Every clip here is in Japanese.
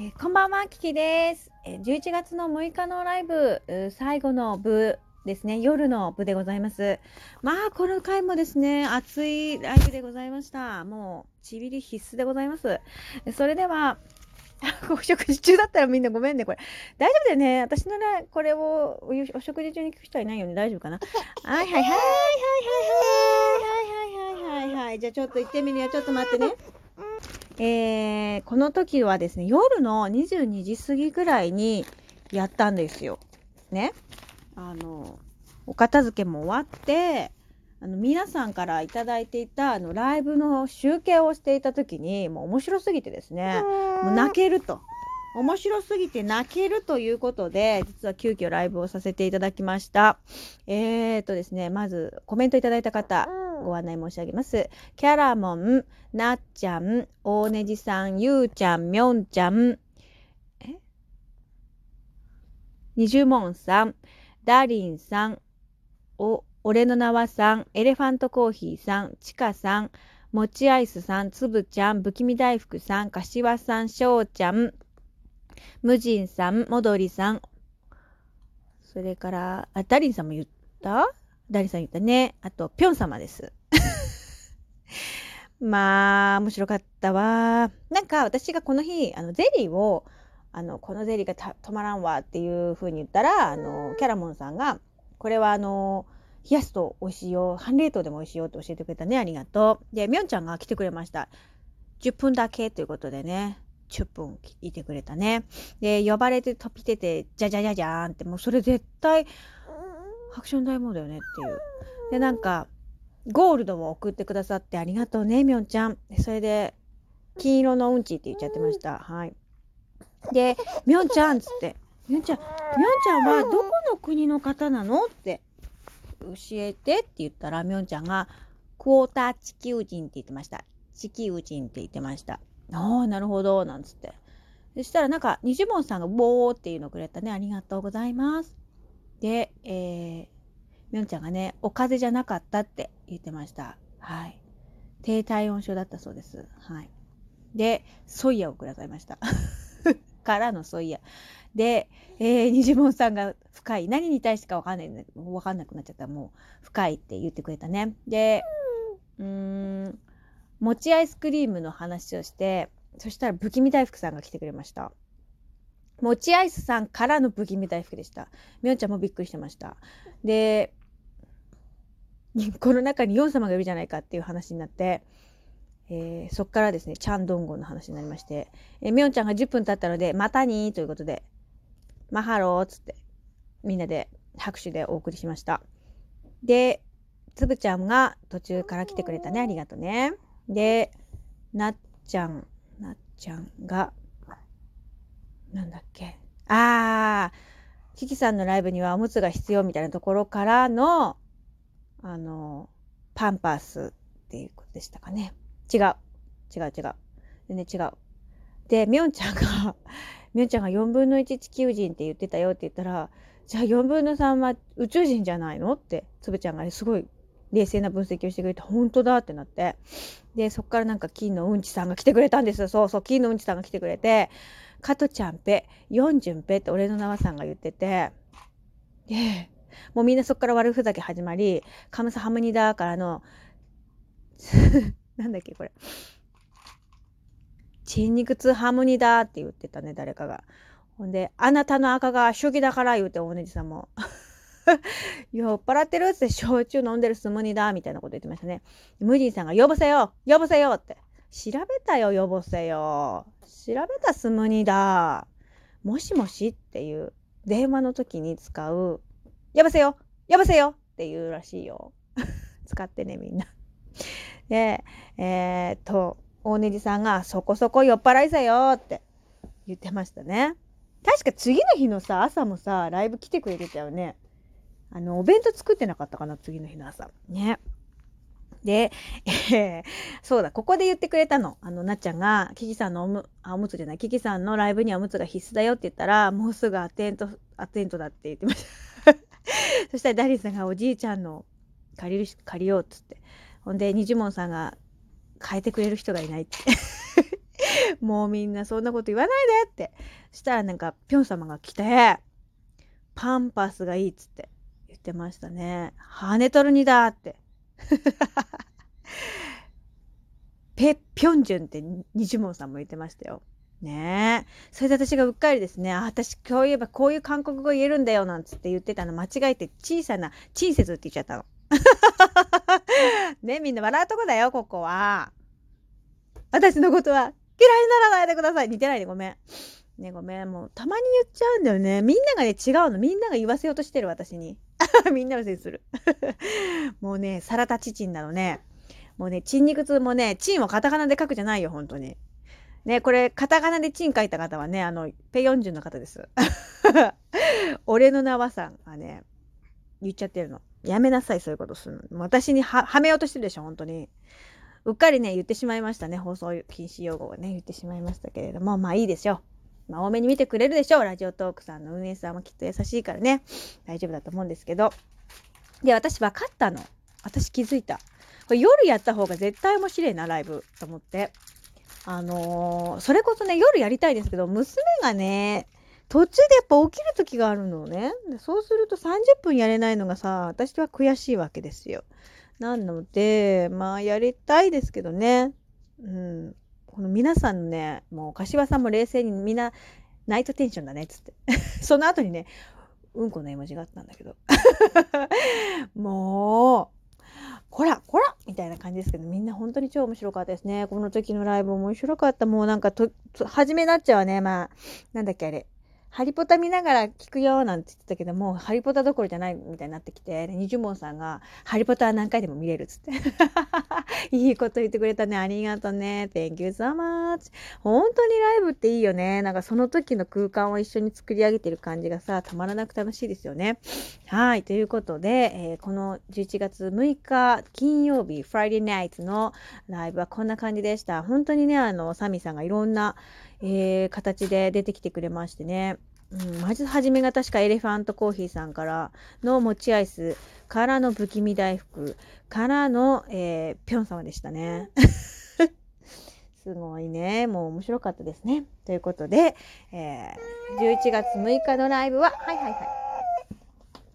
えーこんばんは、キキです。えー11月の6日のライブ、最後の部ですね、夜の部でございます。まあ、この回もですね、熱いライブでございました。もう、ちびり必須でございます。えそれでは、お食事中だったらみんなごめんね、これ。大丈夫だよね。私ならこれをおお食事中に聞く人はいないよね。大丈夫かな？はいはいはい はいはいはいはいはいはいはい。じゃあちょっと行ってみるよ。ちょっと待ってね。えーこの時はですね夜の22時過ぎぐらいにやったんですよ。ね。あのお片付けも終わってあの皆さんからいただいていたあのライブの集計をしていた時にもう面白すぎてですねもう泣けると。面白すぎて泣けるということで実は急遽ライブをさせていただきました。えーとですねまずコメントいただいた方ご案内申し上げます。キャラモン、なっちゃん、大ねじさん、ゆうちゃん、みょんちゃん、え？にじゅもんさん、ダリンさん、お、俺の名はさん、エレファントコーヒーさん、ちかさん、もちアイスさん、つぶちゃん、ぶきみ大福さん、かしわさん、しょうちゃん、むじんさん、もどりさん、それから、あ、ダリンさんも言った？ダリさん言ったね。あと、ぴょん様です。まあ、面白かったわ。なんか私がこの日、あのゼリーを、あの、このゼリーがた止まらんわっていう風に言ったら、あの、キャラモンさんが、これはあの、冷やすと美味しいよ。半冷凍でも美味しいよって教えてくれたね。ありがとう。で、みょんちゃんが来てくれました。10分だけということでね。10分いてくれたね。で、呼ばれて飛び出て、じゃじゃじゃじゃーんって、もうそれ絶対、ハクション大魔王だよねっていう。で、なんか、ゴールドを送ってくださってありがとうね、みょんちゃん。それで、金色のうんちって言っちゃってました。はい。で、みょんちゃんっつって、みょんちゃん、みょんちゃんはどこの国の方なのって教えてって言ったら、みょんちゃんが、クォーター地球人って言ってました。地球人って言ってました。ああ、なるほど、なんつって。そしたらなんか、にじもんさんがボーっていうのくれたね。ありがとうございます。で、えー、みょんちゃんがね、お風邪じゃなかったって言ってました。はい。低体温症だったそうです。はい。で、ソイヤをくださいました。からのソイヤ。で、えー、にじもんさんが深い。何に対してかわかんない、わかんなくなっちゃった。もう、深いって言ってくれたね。で、うーん、餅アイスクリームの話をして、そしたら不気味大福さんが来てくれました。餅アイスさんからの不気味大福でした。みょんちゃんもびっくりしてました。で、この中にヨン様がいるじゃないかっていう話になって、えーそっからですね、チャンドンゴンの話になりまして、えみょんちゃんが10分経ったので、またにーということで、マハローっつって、みんなで拍手でお送りしました。で、つぶちゃんが途中から来てくれたね。ありがとうね。で、なっちゃん、なっちゃんが、なんだっけ？あー、キキさんのライブにはおむつが必要みたいなところからの、あの、パンパースっていうことでしたかね。違う。違う違う。全然違う。で、みょんちゃんが、みょんちゃんが4分の1地球人って言ってたよって言ったら、じゃあ4分の3は宇宙人じゃないの？って、つぶちゃんがね、すごい冷静な分析をしてくれて、本当だってなって。で、そっからなんか金のうんちさんが来てくれたんです。そうそう、金のうんちさんが来てくれて、加トちゃんぺ、ヨンジュンぺって俺の名はさんが言ってて、で、もうみんなそっから悪ふざけ始まり、カムサハムニダからの、なんだっけこれ。筋肉痛ハーモニーって言ってたね、誰かが。ほんで、あなたの赤が主義だから言うて、おねじさんも。酔っ払ってるって焼酎飲んでるスムニだみたいなこと言ってましたね。ムジンさんが、呼ぼせよ呼ぼせよって。調べたよ、呼ぼせよ。調べたスムニだ。もしもしっていう電話の時に使う、呼ばせよ呼ばせよっていうらしいよ。使ってね、みんな。で、えー、っと、大ネジさんがそこそこ酔っ払いさよって言ってましたね。確か次の日のさ、朝もさ、ライブ来てくれてたよね。あの、お弁当作ってなかったかな、次の日の朝。ね。で、え ーそうだ、ここで言ってくれたの。あの、なっちゃんが、キキさんのおむ、あ、おむつじゃない、キキさんのライブにはおむつが必須だよって言ったら、もうすぐアテント、アテントだって言ってました。そしたらダリーさんがおじいちゃんの借りるし、借りようっつって。ほんで、にじもんさんが変えてくれる人がいないって。もうみんなそんなこと言わないでって。そしたらなんか、ぴょん様が来て、パンパスがいいっつって言ってましたね。羽ネトルにだって。ペ・ピョンジュンってニジモンさんも言ってましたよ。ねえ。それで私がうっかりですね、あ、私今日言えばこういう韓国語言えるんだよなんつって言ってたの間違えて小さなチンセズって言っちゃったの。ねみんな笑うとこだよ、ここは。私のことは嫌いにならないでください。似てないでごめん。ねごめん。もうたまに言っちゃうんだよね。みんながね、違うの。みんなが言わせようとしてる私に。みんなのせいにする。もうね、サラタチチンなのね。もうね、チン肉痛もね、チンをカタカナで書くじゃないよ、本当に。ね、これ、カタカナでチン書いた方はね、あの、ペヨンジュンの方です。俺の名はさんがね、言っちゃってるの。やめなさい、そういうことするの。私にははめようとしてるでしょ、本当に。うっかりね、言ってしまいましたね。放送禁止用語をね、言ってしまいましたけれども、まあいいですよ。まあ多めに見てくれるでしょう。ラジオトークさんの運営さんもきっと優しいからね。大丈夫だと思うんですけど。で、私分かったの。私気づいた。これ夜やった方が絶対面白いな、ライブ。と思って。あのーそれこそね、夜やりたいんですけど、娘がね、途中でやっぱ起きる時があるのね。そうすると30分やれないのがさ、私は悔しいわけですよ。なので、まあやりたいですけどね。うん。この皆さんね、もう柏さんも冷静にみんなナイトテンションだねっつって。その後にね、うんこの絵文字があったんだけど。もう、こらこらみたいな感じですけど、みんな本当に超面白かったですね。この時のライブ面白かった。もうなんかと、初めなっちゃうわね。まあ、なんだっけあれ。ハリポタ見ながら聞くよなんて言ってたけどもハリポタどころじゃないみたいになってきてでニジュモンさんが「ハリポタは何回でも見れる」っつって。いいこと言ってくれたね。ありがとうね。Thank you so much 本当にライブっていいよね。なんかその時の空間を一緒に作り上げてる感じがさたまらなく楽しいですよね。はい。ということで、えーこの11月6日金曜日 Friday Night のライブはこんな感じでした。本当にねあのサミさんがいろんなえー形で出てきてくれましてね。うん、まず初めが確かエレファントコーヒーさんからの餅アイスからの不気味大福からの、えー、ぴょん様でしたね。すごいね。もう面白かったですね。ということで、えー11月6日のライブは、はいはいはい。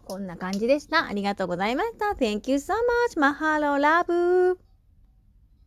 こんな感じでした。ありがとうございました。Thank you so much. マハローラブ